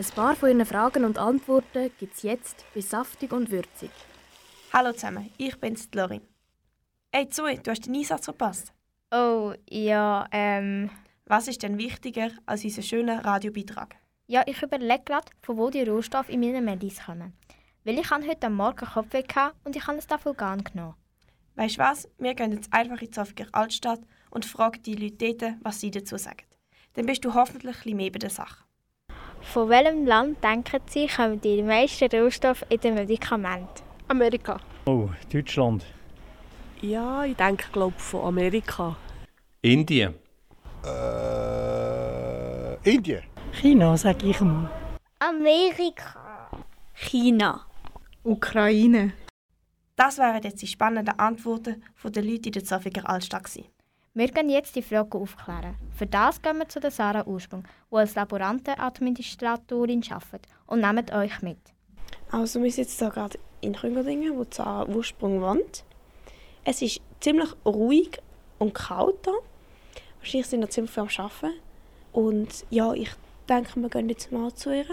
Ein paar von Ihren Fragen und Antworten gibt es jetzt bei Saftig und Würzig. Hallo zusammen, ich bin's, Lorin. Hey Zoe, du hast den Einsatz verpasst. Oh, ja, ähm. Was ist denn wichtiger als unser schöner Radiobeitrag? Ja, ich überlege gerade, von wo die Rohstoffe in meinen Medis kommen. Weil ich habe heute Morgen Kopfweh hatte und ich habe es davon gar nicht genommen. Weißt du was? Wir gehen jetzt einfach in die Zoffiger Altstadt und fragen die Leute dort, was sie dazu sagen. Dann bist du hoffentlich ein bisschen mehr bei der Sache. Von welchem Land denken Sie, kommen die meisten Rohstoffe in den Medikamenten? Amerika. Oh, Deutschland. Ja, ich denke, glaube von Amerika. Indien. Äh, Indien. China, sag ich mal. Amerika. China. Ukraine. Das wären jetzt die spannenden Antworten der Leute in der Zoffiger Altstadt. gewesen. Wir gehen jetzt die Fragen aufklären. Für das gehen wir zu der Sarah Ursprung, die als Laborantenadministratorin arbeitet und nehmen euch mit. Also wir jetzt hier gerade in Rüngerdingen, wo Sarah Ursprung wohnt. Es ist ziemlich ruhig und kalt hier. Wahrscheinlich sind wir ziemlich viel am Arbeiten. Und ja, ich denke, wir gehen jetzt mal zu ihr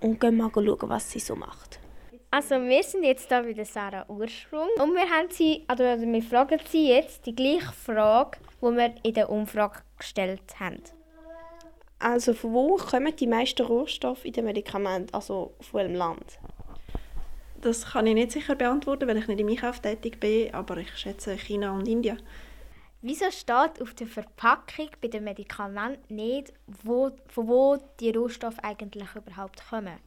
und gehen mal schauen, was sie so macht. Also wir sind jetzt da bei der Sarah Ursprung und wir, haben sie, also wir fragen sie jetzt die gleiche Frage, die wir in der Umfrage gestellt haben. Also von wo kommen die meisten Rohstoffe in den Medikamenten, also von welchem Land? Das kann ich nicht sicher beantworten, weil ich nicht im Einkauf tätig bin, aber ich schätze China und Indien. Wieso steht auf der Verpackung bei den Medikamenten nicht, wo, von wo die Rohstoffe eigentlich überhaupt kommen?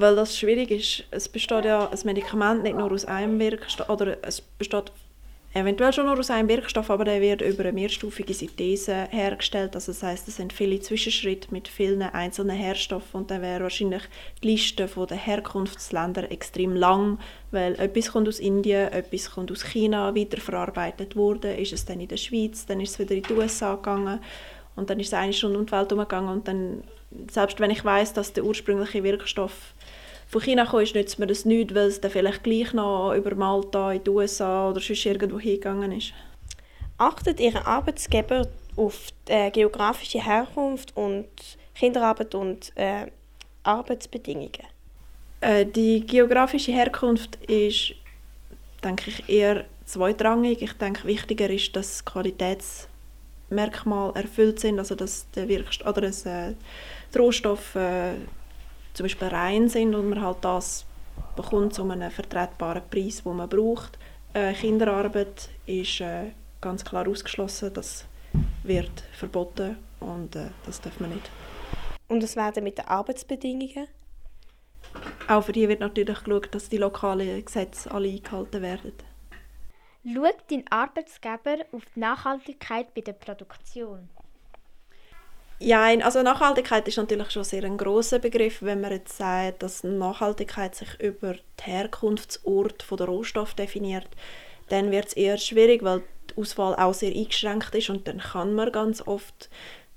Weil das schwierig ist. Es besteht ja ein Medikament nicht nur aus einem Wirkstoff, oder es besteht eventuell schon nur aus einem Wirkstoff, aber der wird über eine mehrstufige Synthese hergestellt. Also das heißt, es sind viele Zwischenschritte mit vielen einzelnen Herstoffen und dann wäre wahrscheinlich die Liste der Herkunftsländer extrem lang, weil etwas kommt aus Indien, etwas kommt aus China, weiterverarbeitet wurde, ist es dann in der Schweiz, dann ist es wieder in die USA gegangen und dann ist es eine Stunde um die Welt umgegangen und dann, selbst wenn ich weiß, dass der ursprüngliche Wirkstoff von China gekommen ist, nützt mir das nichts, weil es dann vielleicht gleich noch über Malta in die USA oder sonst irgendwo hingegangen ist. Achtet Ihr Arbeitsgeber auf die äh, geografische Herkunft und Kinderarbeit und äh, Arbeitsbedingungen? Äh, die geografische Herkunft ist, denke ich, eher zweitrangig. Ich denke, wichtiger ist, dass Qualitätsmerkmale erfüllt sind, also dass der Wirkstoff oder das, äh, die Rohstoffe äh, zum Beispiel rein sind und man halt das bekommt zu einem vertretbaren Preis, den man braucht. Äh, Kinderarbeit ist äh, ganz klar ausgeschlossen, das wird verboten und äh, das darf man nicht. Und was werden mit den Arbeitsbedingungen? Auch für die wird natürlich geschaut, dass die lokalen Gesetze alle eingehalten werden. Schaut dein Arbeitsgeber auf die Nachhaltigkeit bei der Produktion? Ja, also Nachhaltigkeit ist natürlich schon sehr ein großer Begriff, wenn man jetzt sagt, dass Nachhaltigkeit sich über den Herkunftsort der Rohstoff definiert, dann wird es eher schwierig, weil die Auswahl auch sehr eingeschränkt ist und dann kann man ganz oft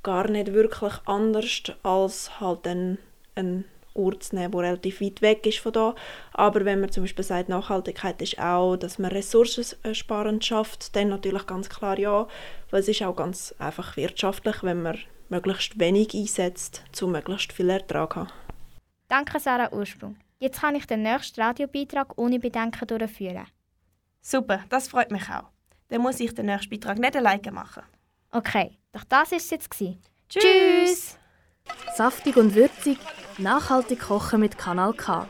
gar nicht wirklich anders als halt einen, einen Ort zu nehmen, der relativ weit weg ist von da. Aber wenn man zum Beispiel sagt, Nachhaltigkeit ist auch, dass man ressourcensparend schafft, dann natürlich ganz klar ja, weil es ist auch ganz einfach wirtschaftlich, wenn man möglichst wenig einsetzt, um möglichst viel Ertrag zu haben. Danke, Sarah Ursprung. Jetzt kann ich den nächsten Radiobeitrag ohne Bedenken durchführen. Super, das freut mich auch. Dann muss ich den nächsten Beitrag nicht alleine machen. Okay, doch das war es jetzt. Tschüss! Tschüss. Saftig und würzig, nachhaltig kochen mit Kanal K.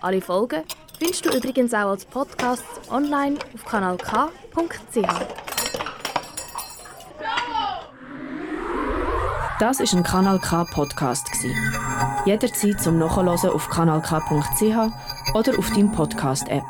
Alle Folgen findest du übrigens auch als Podcast online auf kanalk.ch. Das ist ein Kanal K Podcast. Jederzeit zum Nachhören auf kanalk.ch oder auf deinem Podcast App.